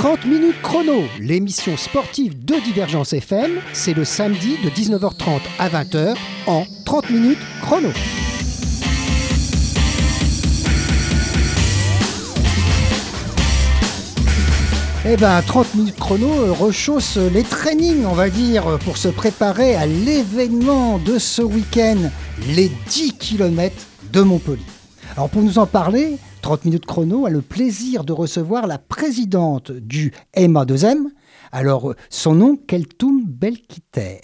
30 minutes chrono, l'émission sportive de Divergence FM, c'est le samedi de 19h30 à 20h en 30 minutes chrono. Eh ben, 30 minutes chrono euh, rechausse les trainings, on va dire, pour se préparer à l'événement de ce week-end, les 10 km de Montpellier. Alors, pour nous en parler, 30 minutes chrono a le plaisir de recevoir la présidente du MA2M. Alors, son nom, Keltoum Belkiter.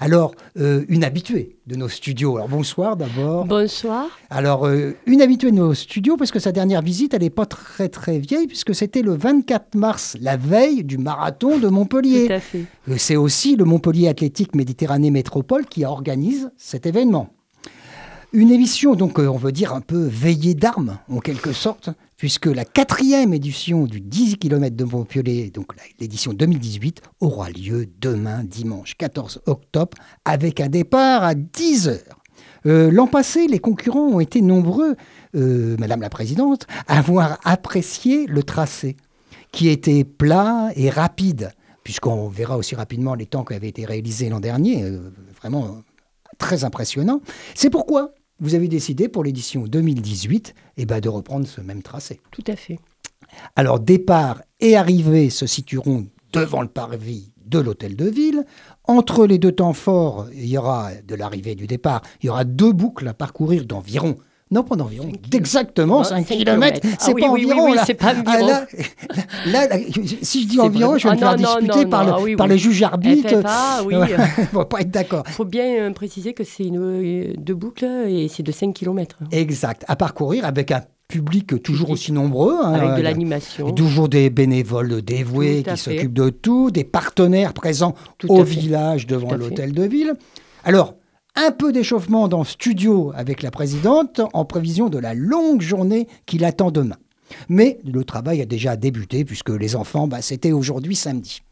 Alors, euh, une habituée de nos studios. Alors, bonsoir d'abord. Bonsoir. Alors, euh, une habituée de nos studios, parce que sa dernière visite, elle n'est pas très très vieille, puisque c'était le 24 mars, la veille du marathon de Montpellier. Tout à fait. Euh, C'est aussi le Montpellier Athlétique Méditerranée Métropole qui organise cet événement. Une émission, donc, euh, on veut dire un peu veillée d'armes, en quelque sorte, puisque la quatrième édition du 10 km de Montpellier, donc l'édition 2018, aura lieu demain, dimanche 14 octobre, avec un départ à 10 heures. Euh, L'an passé, les concurrents ont été nombreux, euh, Madame la Présidente, à avoir apprécié le tracé, qui était plat et rapide, puisqu'on verra aussi rapidement les temps qui avaient été réalisés l'an dernier, vraiment très impressionnant. C'est pourquoi vous avez décidé pour l'édition 2018 eh ben, de reprendre ce même tracé. Tout à fait. Alors départ et arrivée se situeront devant le parvis de l'hôtel de ville. Entre les deux temps forts, il y aura de l'arrivée et du départ, il y aura deux boucles à parcourir d'environ non, d'exactement 5 km. kilomètres. C'est Ah pas environ. oui, là. c'est pas Ah, environ. là, si je dis environ, je vais me Ah, faire disputer par, le, ah. FFA, oui. On va pas être d'accord. Il faut bien euh, préciser que c'est une euh, deux boucles et c'est de 5 km. Exact. À parcourir avec un public toujours aussi nombreux. hein, avec de l'animation. Toujours des bénévoles dévoués qui s'occupent de tout, des partenaires présents Tout au village devant l'hôtel de ville. Alors, un peu d'échauffement dans le studio avec la présidente en prévision de la longue journée qui l'attend demain. Mais le travail a déjà débuté puisque les enfants, bah, c'était aujourd'hui samedi.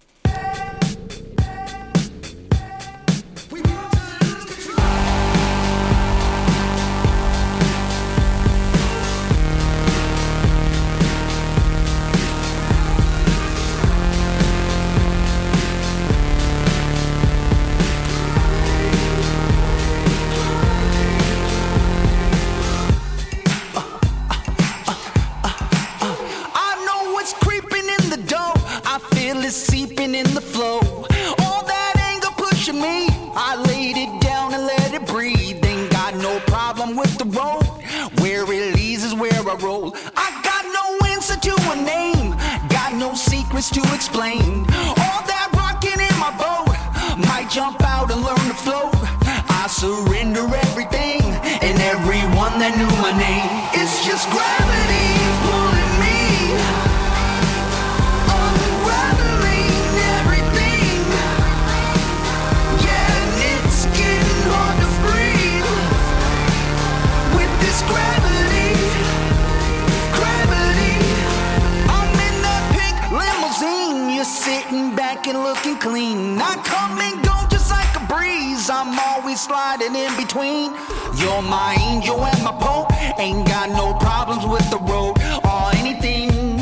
Sliding in between. You're my angel and my pope. Ain't got no problems with the road or anything.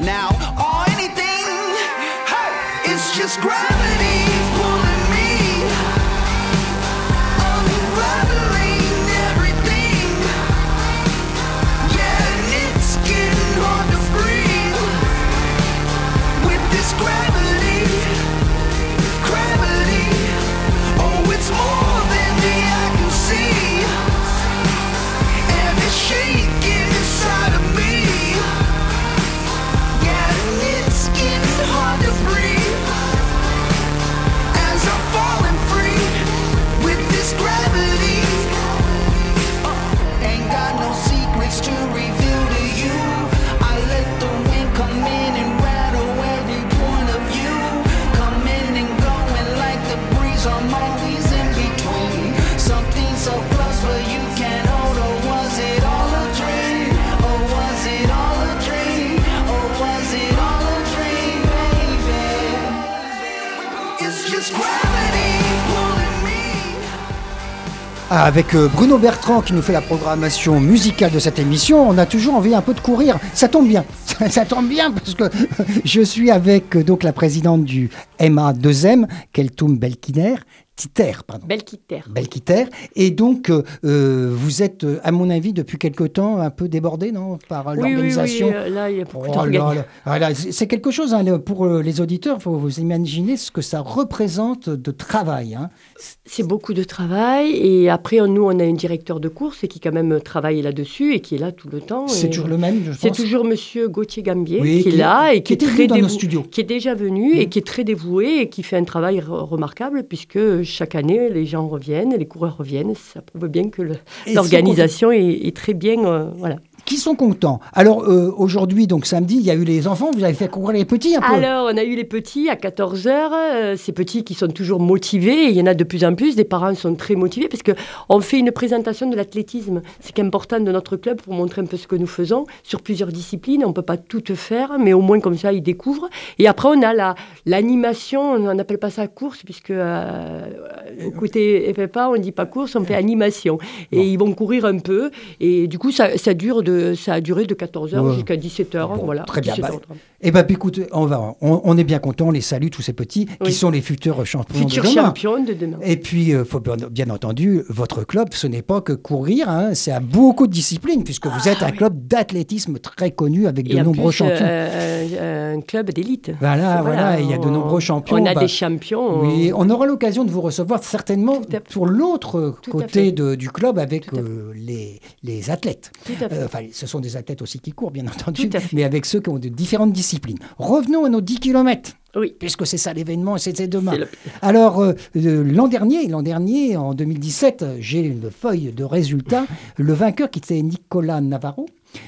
Now, or anything. Hey, it's just gravity Avec euh, Bruno Bertrand qui nous fait la programmation musicale de cette émission, on a toujours envie un peu de courir. Ça tombe bien. ça, tombe bien parce que je suis avec euh, donc la présidente du MA2M, Keltoum Belkiner, Titer, pardon. Et donc, euh, euh, vous êtes, euh, à mon avis, depuis quelque temps, un peu débordé, non Par Oui, oui, oui, l'organisation euh, là, il y a beaucoup Oh. Ah c'est c'est quelque chose hein, pour les auditeurs. Il faut vous imaginer ce que ça représente de travail. hein. C'est beaucoup de travail. Et après, nous, on a un directeur de course qui, quand même, travaille là-dessus et qui est là tout le temps. C'est toujours le même, je C'est pense. toujours Monsieur Gauthier Gambier Oui, qui est là et qui est très qui est déjà venu Mm. et qui est très dévoué et qui fait un travail re- remarquable puisque chaque année les gens reviennent, les coureurs reviennent. Ça prouve bien que l'organisation est, est très bien. euh, voilà. Qui sont contents. Alors, euh, aujourd'hui, donc samedi, il y a eu les enfants. Vous avez fait courir les petits un peu. Alors, on a eu les petits à 14h, ces petits qui sont toujours motivés, et il y en a de plus en plus, des parents sont très motivés, parce qu'on fait une présentation de l'athlétisme, c'est important de notre club pour montrer un peu ce que nous faisons, sur plusieurs disciplines, on ne peut pas tout faire, mais au moins comme ça, ils découvrent. Et après, on a la- l'animation, on n'appelle pas ça course, puisque euh, au côté FFA, on ne dit pas course, on fait animation. Et Bon. ils vont courir un peu, et du coup, ça, ça dure de, ça a duré de 14h Ouais. jusqu'à 17h, Bon, voilà. très bien. 17h30. Eh ben, puis, écoutez, on va, on, on est bien content. On les salue tous ces petits qui sont les futurs champions Futur de demain. champion de demain. Et puis, il faut bien, bien entendu, votre club, ce n'est pas que courir, hein, c'est à beaucoup de disciplines, puisque vous êtes un club d'athlétisme très connu avec de Ah Et nombreux plus, champions. euh, un, un club d'élite. Voilà, voilà, il y a de nombreux champions, On a bah, des champions. Oui, on aura l'occasion de vous recevoir certainement pour l'autre côté de- du club avec euh, les, les athlètes. Tout à fait. Euh, Enfin, ce sont des athlètes aussi qui courent, bien entendu, mais avec ceux qui ont de différentes disciplines. Revenons à nos 10 km. Oui. Puisque c'est ça l'événement, et c'était demain. Le- Alors, euh, euh, l'an dernier, l'an dernier, en 2017, euh, j'ai une feuille de résultats. Le vainqueur, qui était Nicolas Navarro,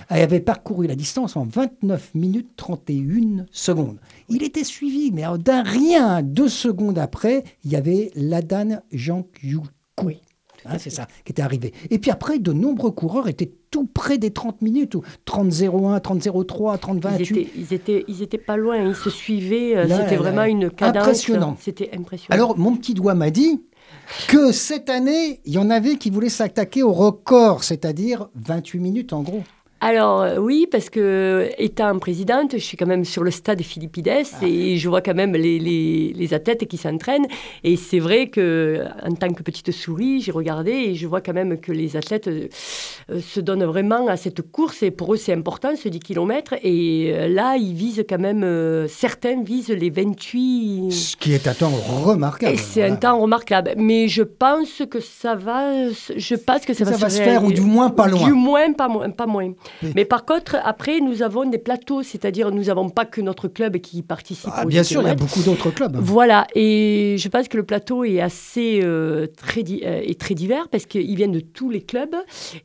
avait parcouru la distance en 29 minutes 31 secondes. Il était suivi, mais d'un rien, deux secondes après, il y avait Ladan Jean Oui. Hein, c'est ça qui était arrivé. Et puis après, de nombreux coureurs étaient tout près des 30 minutes, ou 30-01, 30-03, 30-28. Ils étaient, ils, étaient, ils étaient pas loin, ils se suivaient. euh, C'était vraiment là. une cadence. Impressionnant. C'était impressionnant. Alors, mon petit doigt m'a dit que cette année, il y en avait qui voulaient s'attaquer au record, c'est-à-dire 28 minutes en gros. Alors euh, oui, parce que étant présidente, je suis quand même sur le stade Philippides Ah. et je vois quand même les, les, les athlètes qui s'entraînent. Et c'est vrai que en tant que petite souris, j'ai regardé et je vois quand même que les athlètes euh, euh, se donnent vraiment à cette course et pour eux c'est important ce 10 km. Et euh, là, ils visent quand même, euh, certains visent les 28. Ce qui est un temps remarquable. Et c'est un temps remarquable. Mais je pense que ça va, je pense que ça, Ça va se faire, ou du moins pas loin. Du moins pas, moins, pas moins. Oui. Mais par contre, après, nous avons des plateaux, c'est-à-dire nous n'avons pas que notre club qui participe. Ah, bien 10 sûr, il y a beaucoup d'autres clubs. Voilà, et je pense que le plateau est assez euh, très, euh, est très divers parce qu'il vient de tous les clubs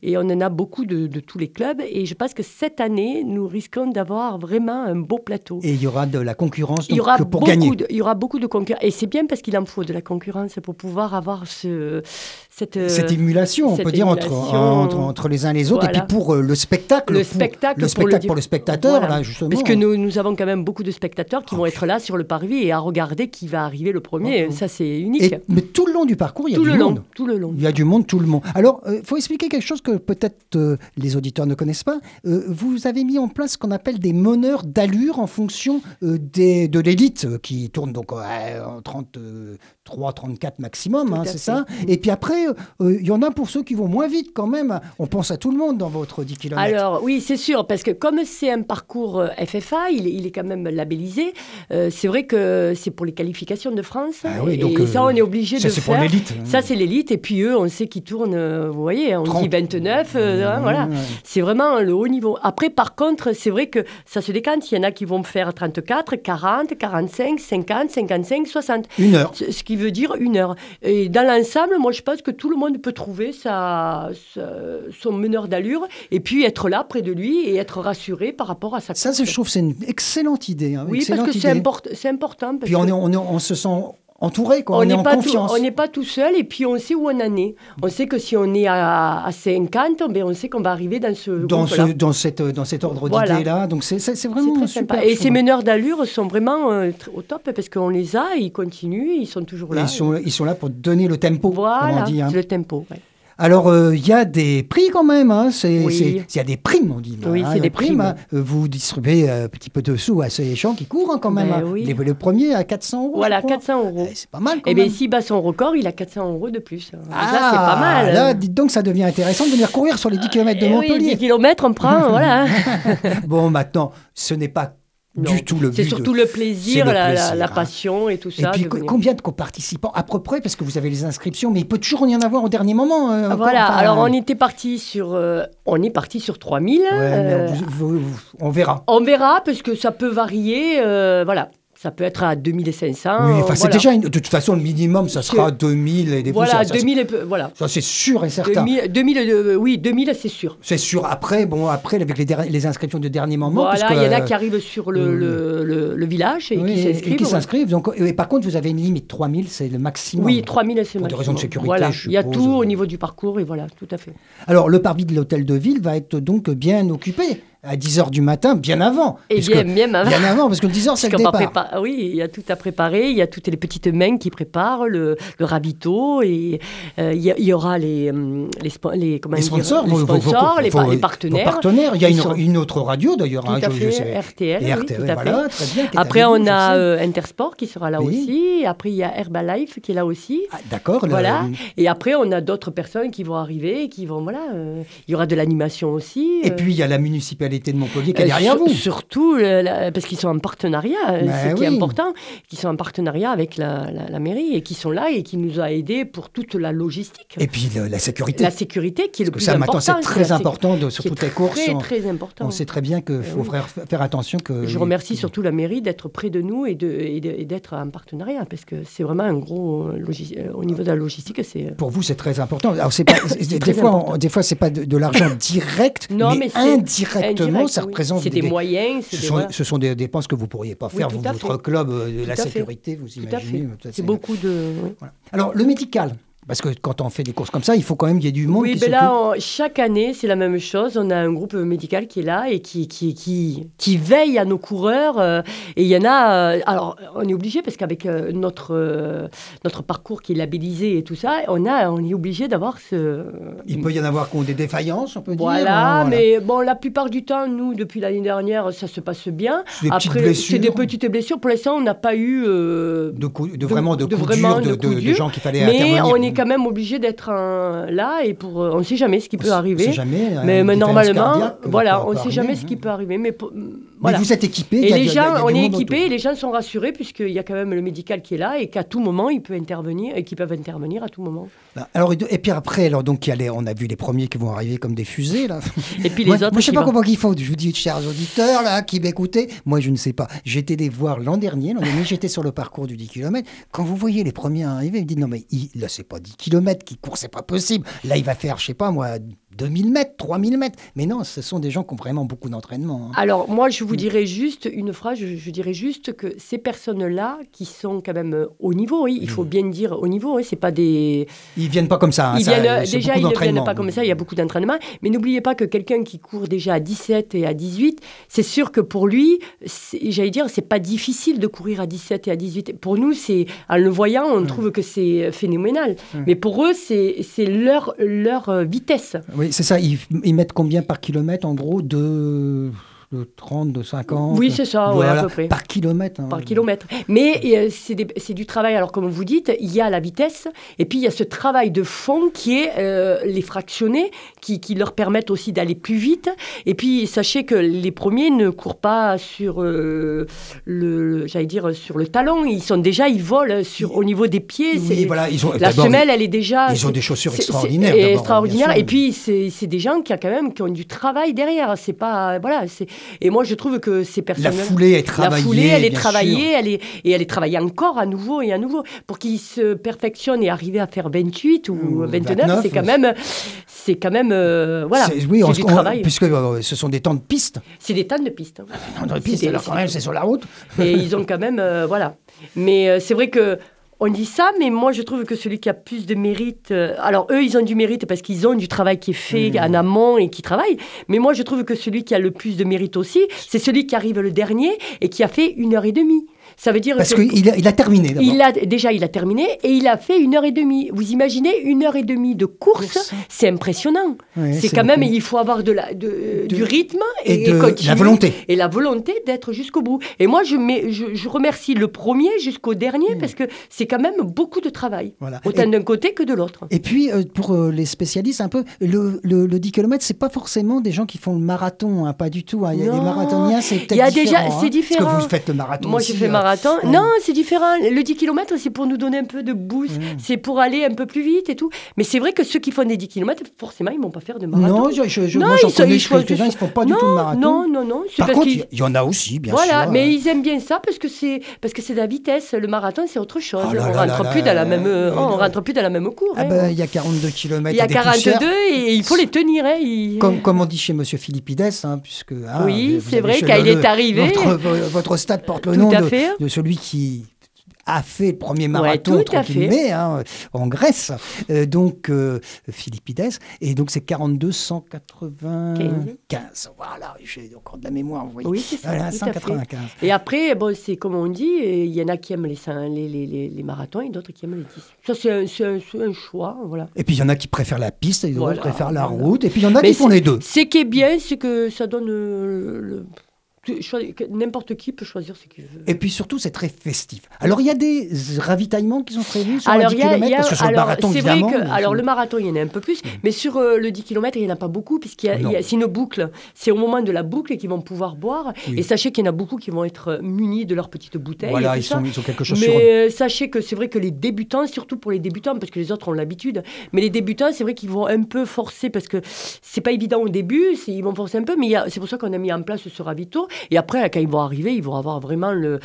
et on en a beaucoup de, de tous les clubs. Et je pense que cette année, nous risquons d'avoir vraiment un beau plateau. Et il y aura de la concurrence Il y aura, pour gagner. de, il y aura beaucoup de concurrence. Et c'est bien parce qu'il en faut de la concurrence pour pouvoir avoir ce, cette, euh, Cette émulation, on peut dire, entre, entre, entre les uns et les autres. Voilà. Et puis pour euh, le spectacle. Le pour- spectacle le pour le- pour le spectateur, Voilà. là, justement. Parce que nous, nous avons quand même beaucoup de spectateurs qui vont être là sur le parvis et à regarder qui va arriver le premier. Ça, c'est unique. Et- mais tout le long du parcours, il y a tout du le monde. long, tout le long. Il y a du monde, tout le monde. Alors, il faut expliquer quelque chose que peut-être euh, les auditeurs ne connaissent pas. Euh, vous avez mis en place ce qu'on appelle des meneurs d'allure en fonction euh, des, de l'élite, euh, qui tourne donc euh, en 33, 34 maximum, hein, c'est ça. Et puis après, euh, il y en a pour ceux qui vont moins vite quand même. On pense à tout le monde dans votre 10 km. Alors oui, c'est sûr, parce que comme c'est un parcours euh, FFA, il est, il est quand même labellisé. euh, c'est vrai que c'est pour les qualifications de France. Ah oui, donc, et ça, euh, on est obligé ça, de c'est pour faire. l'élite. Ça, c'est l'élite. Et puis eux, on sait qu'ils tournent, euh, vous voyez, on 30. dit 29, euh, hein, voilà. C'est vraiment le haut niveau. Après, par contre, c'est vrai que ça se décante. Il y en a qui vont faire 34, 40, 45, 50, 55, 60. Une heure. Ce ce qui veut dire une heure. Et dans l'ensemble, moi, je pense que tout le monde peut trouver sa, sa- son meneur d'allure et puis être là près de lui et être rassuré par rapport à sa Ça, je trouve c'est une excellente idée. hein, Oui, parce que c'est import- important. parce Puis on, est, on, est- on se sent entouré, quoi. on, on est n'est en pas tout, confiance. on n'est pas tout seul et puis on sait où on en est. On sait que si on est à, à 50, ben on sait qu'on va arriver dans ce dans, ce, dans, cette, dans cet ordre Voilà. d'idées-là. Donc c'est vraiment très super. sympa. Et ces meneurs d'allure sont vraiment euh, au top parce qu'on les a, ils continuent, ils sont toujours là. Ils sont, ils sont là pour donner le tempo, comme Voilà, on dit. hein. le tempo. ouais. Alors, euh, il y a des prix quand même. Hein. C'est, Oui. y a des primes, on dit. là, Oui, hein, c'est des primes, primes. hein. Euh, Vous distribuez euh, un petit peu de sous à ces gens qui courent hein, quand même. Ben hein. oui. Le premier à 400 euros. Voilà, je crois. 400 euros. Eh, c'est pas mal quand Et même. bien, s'il bat son record, il a 400 euros de plus. Ah, c'est pas mal. Là, dites donc, ça devient intéressant de venir courir sur les 10 km de Eh oui, Montpellier. 10 km, on prend, voilà. Bon, maintenant, ce n'est pas Non. du tout le but. C'est de- surtout le plaisir, le la, la- plaisir, la hein. passion et tout Et ça. puis, co- venir. combien de participants À peu près, parce que vous avez les inscriptions, mais il peut toujours y en avoir au dernier moment. euh, encore, Voilà, enfin, alors on était parti sur, euh, on est parti sur 3000. Ouais, mais euh, on verra. on verra, parce que ça peut varier, voilà. Ça peut être à 2500. Oui, enfin, c'est voilà. déjà une- de toute façon le minimum, ça sera 2000 et des Voilà, poussières, ça, 2000, et voilà. Ça, c'est sûr et certain. 2000, 2000, euh, oui, 2000, c'est sûr. C'est sûr. Après, bon, après avec les, inscriptions de dernier moment. Voilà, il y en a qui arrivent sur le, le, le- le village et oui, qui et s'inscrivent. qui ouais. s'inscrivent. Donc, et par contre, vous avez une limite 3000, c'est le maximum. Oui, 3000, c'est Pour des maximum. raisons de sécurité, Voilà, il y a tout au niveau du parcours et voilà, tout à fait. Alors, le parvis de l'hôtel de ville va être donc bien occupé à 10h du matin, bien avant. Et puisque- bien, bien avant. Bien avant, parce que 10h, c'est le départ. prépa- Oui, il y a tout à préparer. Il y a toutes les petites mains qui préparent le, le ravito et euh, il y, aura les hum, les, les, comment Les dire, sponsors, les, vos- vos- sponsors, les, les partenaires. partenaires. Il y a une, sont- une autre radio d'ailleurs. Hein. RTL, oui, RTL, tout à voilà, fait. très bien. Après, on a euh, Intersport qui sera là Oui. aussi. Après, il y a Herbalife qui est là aussi. Ah, D'accord. le- Voilà. Et après, on a d'autres personnes qui vont arriver, qui vont voilà. euh, il y aura de l'animation aussi. Et euh, puis, il y a la municipalité de Montpellier qui est euh, derrière vous. Surtout euh, la- parce qu'ils sont en partenariat, Ben c'est qui est important, qu'ils sont en partenariat avec la, la- la mairie et qui sont là et qui nous a aidés pour toute la logistique. Et puis, le- la sécurité. la sécurité qui est le Parce plus ça, important. c'est très important de, qui sur est toutes les courses. Très, on, très important. on sait très bien qu'il faut oui. faire, faire attention que. Je remercie surtout la mairie d'être près de nous et d'être en partenariat parce que c'est vraiment un gros au niveau de la logistique, c'est Pour vous, c'est très important. Alors, c'est des, fois, on- des fois, c'est pas de, de l'argent direct, Non, mais, mais c'est ça oui. représente C'est des, moyens, Ce des- sont, voilà. ce sont des dépenses que vous pourriez pas Oui, faire, vous, à votre fait. club euh, de la fait. sécurité, vous imaginez. C'est beaucoup de. oui. Voilà. Alors, le médical, parce que quand on fait des courses comme ça, il faut quand même qu'il y ait du monde Oui, qui ben là, on- chaque année, c'est la même chose. On a un groupe médical qui est là et qui, qui, qui, qui veille à nos coureurs. euh, et il y en a. euh, alors, on est obligé, parce qu'avec euh, notre, notre parcours qui est labellisé et tout ça, on, a, on est obligé d'avoir ce. Il peut y en avoir qui ont des défaillances, on peut dire. Voilà, mais bon, la plupart du temps, nous, depuis l'année dernière, ça se passe bien. C'est des petites Après, blessures. c'est des petites blessures. Pour l'instant, on n'a pas eu. De, de de- vraiment de, de vraiment de, gens qu'il fallait mais intervenir. on est quand même obligé d'être là et pour. euh, on ne sait jamais ce qui peut On arriver. sait jamais. hein, Mais, mais normalement, voilà, peut- on ne peut sait jamais arriver, ce qui hein. peut arriver. Mais, Mais vous êtes équipé. Et les gens, on est et les gens sont rassurés puisqu'il y a quand même le médical qui est là et qu'à tout moment, il peut intervenir et qu'ils peuvent intervenir à tout moment. Alors, et puis après, alors, donc, il y a les- on a vu les premiers qui vont arriver comme des fusées. Là. Et puis les moi, autres. moi, je sais pas vont- comment il faut. Je vous dis, chers auditeurs là, qui m'écoutez, moi, je ne sais pas. J'étais les voir l'an dernier. L'an dernier, j'étais sur le parcours du 10 km. Quand vous voyez les premiers arriver, vous dites non, mais il, là, c'est pas 10 km qui court, c'est pas possible. Là, il va faire, je sais pas moi, 2000 mètres, 3000 mètres. Mais non, ce sont des gens qui ont vraiment beaucoup d'entraînement. hein. Alors, moi, je Mm. vous dirais juste une phrase, je, je dirais juste que ces personnes-là, qui sont quand même euh, au niveau, oui, il Mm. faut bien dire au niveau, oui, c'est pas des. Ils viennent pas comme ça. hein, Ils ça, viennent, c'est déjà, ils ne viennent pas comme ça, il y a beaucoup d'entraînement. Mais n'oubliez pas que quelqu'un qui court déjà à 17 et à 18, c'est sûr que pour lui, j'allais dire, c'est pas difficile de courir à 17 et à 18. Pour nous, c'est en le voyant, on trouve que c'est phénoménal. Mais pour eux, c'est c'est leur, leur euh, vitesse. Oui, c'est ça. Ils, ils mettent combien par kilomètre en gros de, de 30, de 50 Oui, c'est ça, ouais, à peu près. Par kilomètre. hein. par kilomètre. Mais euh, c'est du travail. Alors, comme vous dites, il y a la vitesse, et puis il y a ce travail de fond qui est euh, les fractionnés, qui, qui leur permettent aussi d'aller plus vite. Et puis, sachez que les premiers ne courent pas sur euh, le, j'allais dire, sur le talon. Ils sont déjà, ils volent sur, au niveau des pieds. Oui, voilà, ils ont, La semelle, elle est déjà. ils ont des chaussures extraordinaires. c'est d'abord, extraordinaire. bien sûr. Et puis, c'est c'est des gens qui, a quand même, qui ont du travail derrière. C'est pas. Voilà. c'est- Et moi, je trouve que ces personnes. la foulée est La travaillée. foulée, elle est travaillée, sûr. elle est, et elle est travaillée encore à nouveau et à nouveau. Pour qu'ils se perfectionnent et arriver à faire 28 ou Ou 29, 29, c'est quand même, c'est quand même, euh, voilà, oui, on- du on- travail. puisque euh, ce sont des temps de piste. C'est des tonnes de pistes. hein. Temps de piste, des- alors c'est quand des- même, c'est sur la route. Et ils ont quand même, euh, voilà. Mais euh, c'est vrai que on dit ça, mais moi je trouve que celui qui a plus de mérite, euh, alors eux ils ont du mérite parce qu'ils ont du travail qui est fait Mmh. en amont et qui travaille. Mais moi je trouve que celui qui a le plus de mérite aussi, c'est celui qui arrive le dernier et qui a fait une heure et demie. Ça veut dire Parce que qu'il a, il a terminé il a déjà il a terminé et il a fait une heure et demie. Vous imaginez une heure et demie de course, Course. c'est impressionnant. Ouais, c'est quand même il faut avoir de la de- De- du rythme et et, de continuer. la volonté. et la volonté d'être jusqu'au bout. Et moi je, mets, je, je remercie le premier jusqu'au dernier parce que c'est quand même beaucoup de travail, Voilà. autant d'un côté que de l'autre. Et puis, euh, pour euh, les spécialistes, un peu, le, le, le 10 km, c'est pas forcément des gens qui font le marathon, hein, pas du tout. hein. Il y a des marathoniens, c'est peut-être Il y a déjà- différent, c'est hein, différent. Parce que vous faites le marathon Moi, aussi, j'ai fait euh, marathon. ouais. Non, c'est différent. Le 10 km, c'est pour nous donner un peu de boost. Mm. C'est pour aller un peu plus vite et tout. Mais c'est vrai que ceux qui font des 10 km, forcément, ils ne vont pas faire de marathon. Non, je, je, je- Non, moi j'en ils connais quelques-uns, ils font pas du non, tout le marathon. Non, non, non. Par parce contre, il y en a aussi, bien voilà, sûr. mais euh, ils aiment bien ça parce que c'est parce que c'est de la vitesse. Le marathon, c'est autre chose. Oh là on rentre là plus là dans la même, on rentre plus dans la même cour. Ah hein. ben, il y a 42 km. il y a 42 et il faut les tenir. hein, il- Comme, comme on dit chez Monsieur Philippides, hein, puisque. hein, Oui, c'est vrai, quand il est arrivé. Votre, vo- votre stade porte le Tout nom de, fait. De celui qui a fait le premier marathon, tout entre guillemets, hein, en Grèce, Euh, donc euh, Philippides, et donc c'est 42 195. Voilà, j'ai encore de la mémoire, vous voyez. Oui, c'est ça. Voilà, tout à fait. 195. Et après, bon, c'est comme on dit, il y en a qui aiment les, les, les, les, marathons et d'autres qui aiment les 10. Ça, c'est un, un- choix, voilà. Et puis il y en a qui préfèrent la piste, et d'autres Voilà, préfèrent la voilà. route, et puis il y en a Mais qui font les deux. Ce qui est bien, c'est que ça donne euh, le... N'importe qui peut choisir ce qu'il veut. Et puis surtout, c'est très festif. Alors, il y a des ravitaillements qui sont prévus sur alors, les 10 il y a- km, y a- parce que sur le alors, marathon, c'est vrai évidemment. que alors sur- le marathon il y en a un peu plus, mais sur euh, le 10 km il n'y en a pas beaucoup puisqu'il y a, c'est une boucle. C'est au moment de la boucle qu'ils vont pouvoir boire. Oui. Et sachez qu'il y en a beaucoup qui vont être munis de leur petite bouteille. Voilà, et ils tout ça. sont, ils ont quelque chose sur eux. Mais euh, sachez que c'est vrai que les débutants, surtout pour les débutants, parce que les autres ont l'habitude, mais les débutants, c'est vrai qu'ils vont un peu forcer, parce que c'est pas évident au début, ils vont forcer un peu, mais c'est pour ça qu'on a mis en place ce ravito. Et après, quand ils vont arriver, ils vont avoir vraiment le,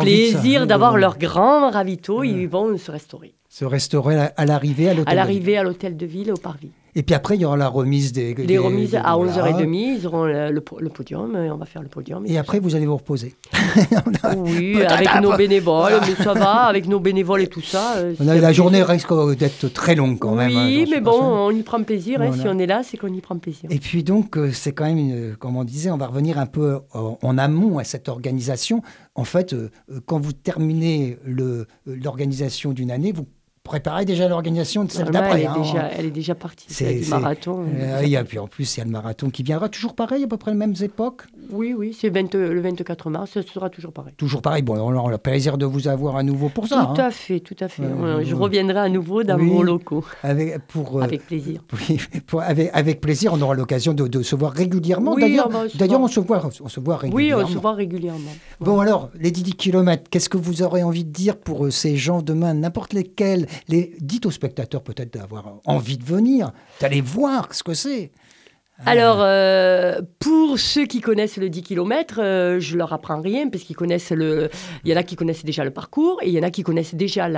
plaisir d'avoir leur grand ravito, ils vont se restaurer. Se restaurer à l'arrivée à l'hôtel. À l'arrivée à l'hôtel de ville, au parvis. Et puis après, il y aura la remise des. Les des- remises des- à voilà. 11h30, ils auront le, le po- le podium, et on va faire le podium. Et après, vous allez vous reposer. Oui, avec nos bénévoles, mais ça va, avec nos bénévoles et tout ça. euh, On a- la journée risque d'être très longue quand même. hein, Oui, mais bon, on y prend plaisir. hein, Voilà. si on est là, c'est qu'on y prend plaisir. Et puis donc, euh, c'est quand même, une- comme on disait, on va revenir un peu en, en amont à cette organisation. En fait, euh, euh, quand vous terminez euh, l'organisation d'une année, vous préparez déjà l'organisation de celle d'après. elle, est hein. déjà, elle est déjà partie. C'est- du marathon. Euh, et puis en plus, il y a le marathon qui viendra toujours pareil, à peu près les mêmes époques. Oui, oui, c'est 20 le 24 mars, ce sera toujours pareil. Toujours pareil. Bon, on aura le plaisir de vous avoir à nouveau pour ça. tout hein. à fait, tout à fait. Euh, Je reviendrai à nouveau dans Oui. vos locaux, Avec, pour, euh, avec plaisir. oui, pour- avec, avec plaisir, on aura l'occasion de, de se voir régulièrement. Oui, D'ailleurs, on d'ailleurs, on se voit, on se voit Oui, régulièrement. on se voit régulièrement. Bon alors, les 10 km, qu'est-ce que vous aurez envie de dire pour euh, ces gens demain, n'importe lesquels? Les... Dites aux spectateurs peut-être d'avoir envie de venir, d'aller voir ce que c'est. Alors, euh, pour ceux qui connaissent le 10 km, je leur apprends rien parce qu'ils connaissent le. Y en a qui connaissent déjà le parcours et il y en a qui connaissent déjà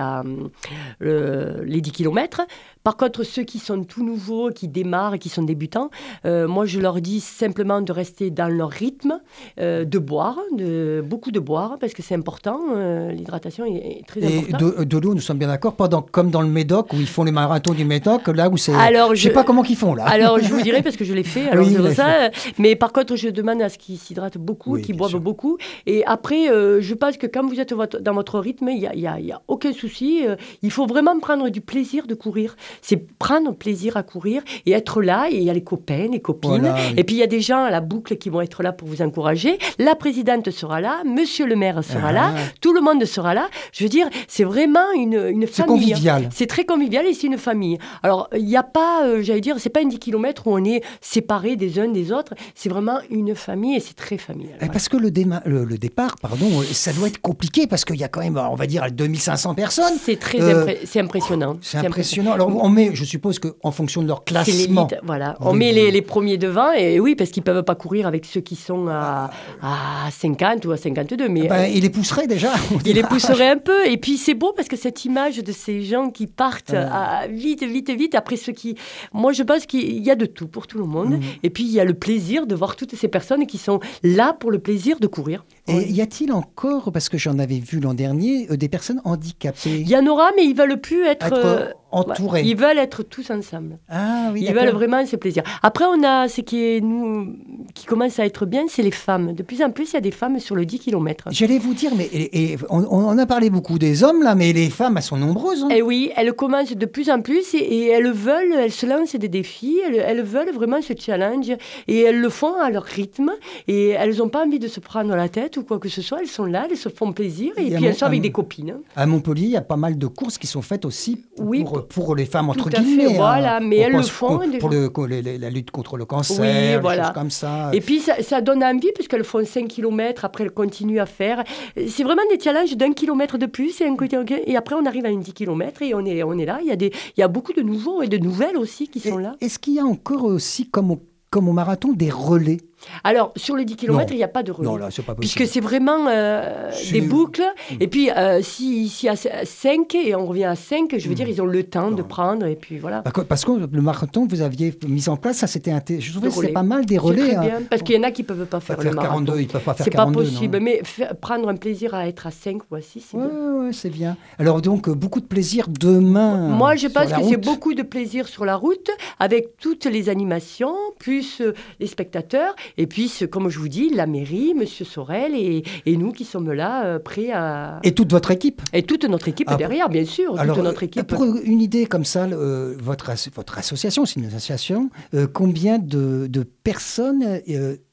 le- les 10 km. Par contre, ceux qui sont tout nouveaux, qui démarrent et qui sont débutants, euh, moi je leur dis simplement de rester dans leur rythme, euh, de boire, de, beaucoup de boire parce que c'est important. euh, L'hydratation est, est très Et importante. de, de l'eau, nous sommes bien d'accord, pas dans- comme dans le Médoc où ils font les marathons du Médoc, là où c'est. Alors, je sais je- pas comment qu'ils font là. Alors, je vous dirai parce que je l'ai fait. Alors, Oui, ça. Mais par contre, je demande à ce qu'ils s'hydratent beaucoup, Oui, qu'ils boivent sûr. beaucoup. Et après, je pense que quand vous êtes dans votre rythme, il n'y a, y a- y a aucun souci. Il faut vraiment prendre du plaisir de courir. C'est prendre plaisir à courir et être là. Et il y a les copains, les copines. Voilà, oui. Et puis, il y a des gens à la boucle qui vont être là pour vous encourager. La présidente sera là. Monsieur le maire sera Ah. là. Tout le monde sera là. Je veux dire, c'est vraiment une, une C'est famille. convivial. C'est très convivial et c'est une famille. Alors, il n'y a pas, euh, j'allais dire, c'est pas un 10 km où on est séparés des uns des autres. C'est vraiment une famille et c'est très familial. Eh, voilà. Parce que le, déma- le, le départ, pardon, euh, ça doit être compliqué parce qu'il y a quand même, on va dire, 2500 personnes. C'est très Euh, impré- c'est impressionnant. C'est impressionnant. Alors, on met, je suppose qu'en fonction de leur classement. voilà. On met les, les premiers devant, et oui, parce qu'ils peuvent pas courir avec ceux qui sont à, à 50 ou à 52, mais ben, il les pousserait déjà. il les pousserait un peu. Et puis c'est beau parce que cette image de ces gens qui partent Ouais. à- vite, vite, vite, après ceux qui... Moi, je pense qu'il y a de tout pour tout le monde. Mhm. Et puis il y a le plaisir de voir toutes ces personnes qui sont là pour le plaisir de courir. Et y a-t-il encore, parce que j'en avais vu l'an dernier, euh, des personnes handicapées? Il y en aura, mais ils veulent plus être... être euh, entourées Ils veulent être tous ensemble. Ah oui, Ils veulent vraiment ce plaisir. Après, on a ce qui est nous, qui commence à être bien, c'est les femmes. De plus en plus, il y a des femmes sur le 10 km. J'allais vous dire, mais et, et on, on a parlé beaucoup des hommes là, mais les femmes, elles sont nombreuses. hein. Et oui, elles commencent de plus en plus et, et elles veulent, elles se lancent des défis, elles, elles veulent vraiment ce challenge et elles le font à leur rythme et elles n'ont pas envie de se prendre la tête ou quoi que ce soit. Elles sont là, elles se font plaisir et Et puis elles sont avec des copines. hein. À Montpellier, il y a pas mal de courses qui sont faites aussi Oui, pour, pour les femmes, entre tout à fait, guillemets. hein. voilà, mais elles le font, Pour, pour le- pour la lutte contre le cancer, Oui, des voilà. choses comme ça. Et puis ça, ça donne envie puisqu'elles font 5 km, après elles continuent à faire. C'est vraiment des challenges d'un kilomètre de plus et, un côté- et après on arrive à une 10 km et on est, on est là. Il y, a des, il y a beaucoup de nouveaux et de nouvelles aussi qui Et- sont là. Est-ce qu'il y a encore aussi, comme au, comme au marathon, des relais Alors sur les 10 km, il n'y a pas de relais. Non, là, c'est pas possible. Puisque c'est vraiment euh, des boucles. Mm. Et puis, euh, si, si à 5 et on revient à 5, je veux Mm. dire, ils ont le temps de prendre. Et puis voilà. Parce que- que le marathon, vous aviez mis en place, ça c'était inté- je trouvais que c'était pas mal des relais. très hein. bien. Parce qu'il y en a qui ne peuvent pas faire, Pas le faire marathon. 42, ils peuvent pas faire C'est pas 42. non. possible. Mais prendre un plaisir à être à 5 ou à 6, c'est Ouais, bien. ouais, c'est bien. Alors donc, beaucoup de plaisir demain. Moi, je pense que c'est beaucoup de plaisir sur la route, avec toutes les animations, plus euh, les spectateurs, et puis, comme je vous dis, la mairie, Monsieur Sorel, et, et nous qui sommes là, euh, prêts à... Et toute votre équipe. Et toute notre équipe Ah, derrière, bien sûr, Alors, toute notre euh, équipe. pour une idée comme ça, euh, votre, as- votre association, c'est une association, euh, combien de, de personnes,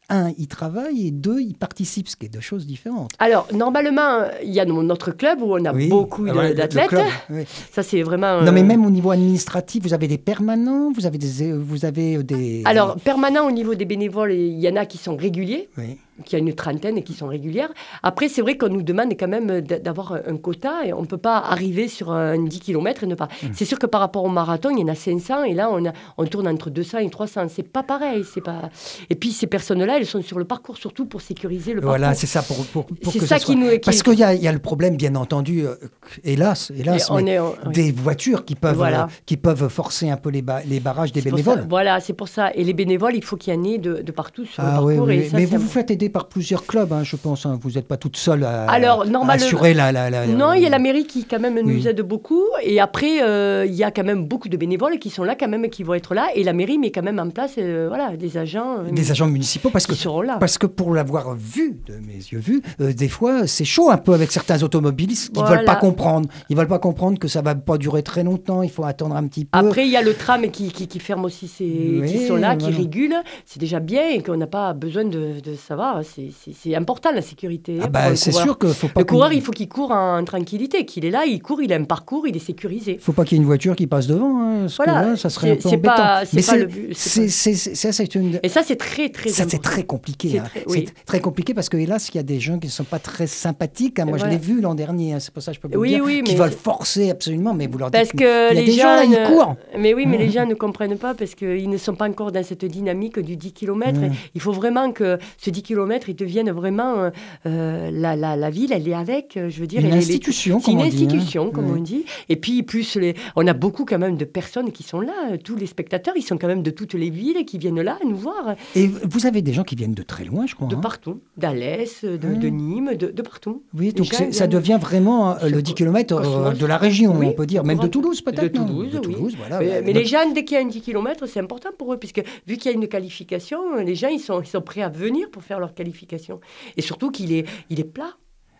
un, y travaillent et deux, y participent, ce qui est deux choses différentes. Alors, normalement, il y a no- notre club où on a Oui. beaucoup Ah ouais, d'athlètes. oui. Ça, c'est vraiment... Non, mais euh, même au niveau administratif, vous avez des permanents, vous avez des, euh, vous avez euh, des. Alors, permanent au niveau des bénévoles, il y en a qui sont réguliers, Oui. Qui a une trentaine et qui sont régulières. Après, c'est vrai qu'on nous demande quand même d'avoir un quota et on ne peut pas arriver sur un 10 km et ne pas. Mmh. C'est sûr que par rapport au marathon, il y en a 500 et là, on, a, on tourne entre 200 et 300. C'est pas pareil. C'est pas... Et puis, ces personnes-là, elles sont sur le parcours surtout pour sécuriser le Voilà, parcours. c'est ça pour, pour, que ça qui nous- qui- Parce qu'il y, y a le problème, bien entendu, euh, hélas, hélas, on mais est, on- oui. des voitures qui peuvent, Voilà. euh, qui peuvent forcer un peu les, ba- les barrages des ça- bénévoles. Voilà, c'est pour ça. Et les bénévoles, il faut qu'il y en ait de, de partout sur Ah le parcours. oui, et oui. ça, mais vous vous faites aider par plusieurs clubs, hein, je pense. hein. Vous n'êtes pas toute seule à, Alors, à normalement- assurer la, la, la- Non, il y a la mairie qui quand même nous Oui. aide beaucoup. Et après, euh, il y a quand même beaucoup de bénévoles qui sont là quand même, qui vont être là. Et la mairie met quand même en place euh, voilà, des agents euh, des agents municipaux parce que qui seront là. Parce que pour l'avoir vu, de mes yeux vus, euh, des fois, c'est chaud un peu avec certains automobilistes qui ne Voilà. veulent pas comprendre. Ils veulent pas comprendre que ça va pas durer très longtemps, il faut attendre un petit peu. Après, il y a le tram qui, qui, qui ferme aussi, ses, Oui, qui sont là, qui régulent. C'est déjà bien et qu'on n'a pas besoin de, de savoir. C'est- C'est c'est important la sécurité. ah bah, un c'est coureur. sûr qu'il faut pas Le coureur, il faut qu'il court en tranquillité, qu'il est là, il court, il a un parcours, il est sécurisé. faut pas qu'il y ait une voiture qui passe devant, hein, parce Voilà, que là, ça serait un peu embêtant. pas- Mais pas le but, c'est une. Et ça, c'est très, très Ça, c'est très compliqué. C'est hein. très- C'est oui. très compliqué parce que, hélas, il y a des gens qui ne sont pas très sympathiques. hein. Moi, Voilà. je l'ai vu l'an dernier, hein, c'est pour ça que je peux vous Oui, dire, oui, qui veulent forcer absolument, mais vous leur Parce dites que il y a les des gens là, ils courent. Mais oui, mais les gens ne comprennent pas parce qu'ils ne sont pas encore dans cette dynamique du 10 km. Il faut vraiment que ce 10 km, il devienne vraiment euh, euh, la, la, la ville, elle est avec, euh, je veux dire. Une elle est- institution, C'est une comme on dit, hein. institution, comme on dit. Et puis, plus les, on a beaucoup quand même de personnes qui sont là. Tous les spectateurs, ils sont quand même de toutes les villes et qui viennent là nous voir, Et vous avez des gens qui viennent de très loin, je crois. de hein. partout. D'Alès, de, Nîmes, de, de partout. Oui, donc gens ça devient vraiment le C'est 10 co- km de la région, oui, on peut dire. Même de Toulouse, peut-être de Toulouse, De oui. Toulouse, voilà. Mais, les gens, dès qu'il y a un 10 km, c'est important pour eux, puisque vu qu'il y a une qualification, les gens, ils sont, ils sont prêts à venir pour faire leur qualification. Et surtout qu'il est, il est plat.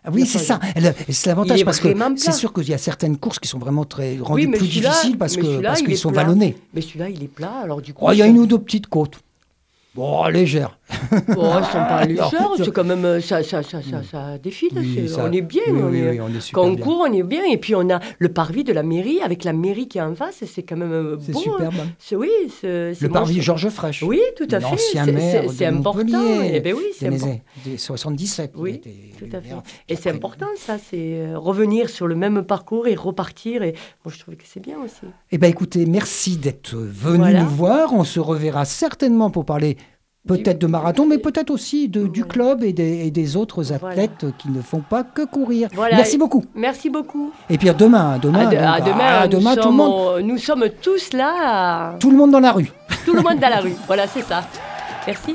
Ah oui, c'est ça. C'est l'avantage parce que c'est sûr qu'il y a certaines courses qui sont vraiment très rendues plus difficiles parce que qu'ils sont plat. vallonnés. Mais celui-là, il est plat, alors du coup... Oh, il y a une ou deux petites côtes. Bon, légères. Bon, ils sont pas légères, Alors, c'est quand même... euh, Ça, ça, ça, ça, ça défile, Oui, c'est- ça- on est bien. oui, on oui, est- oui, on est super Quand on court, on est bien. Et puis, on a le parvis de la mairie, avec la mairie qui est en face, c'est quand même euh, C'est beau. hein. superbe. C'est- Oui, c'est... Le parvis. Georges Fraîche. Oui, tout à fait. L'ancien C'est- important. Montpellier, Eh ben oui, c'est important. années- des 77. il Oui, tout à fait. Et c'est important, ça, c'est euh, revenir sur le même parcours et repartir. Et moi, je trouve que c'est bien aussi. Eh bien, écoutez, merci d'être venu nous voir. On se reverra certainement pour parler peut-être de marathon, mais peut-être aussi de, du club et des, et des autres Voilà. athlètes qui ne font pas que courir. Voilà. Merci beaucoup. Merci beaucoup. Et puis à demain, à demain, à, de- donc, à demain, à demain, tout, le monde, nous sommes tous là, à- tout le monde dans la rue. tout le monde dans la rue. Voilà, c'est ça. Merci.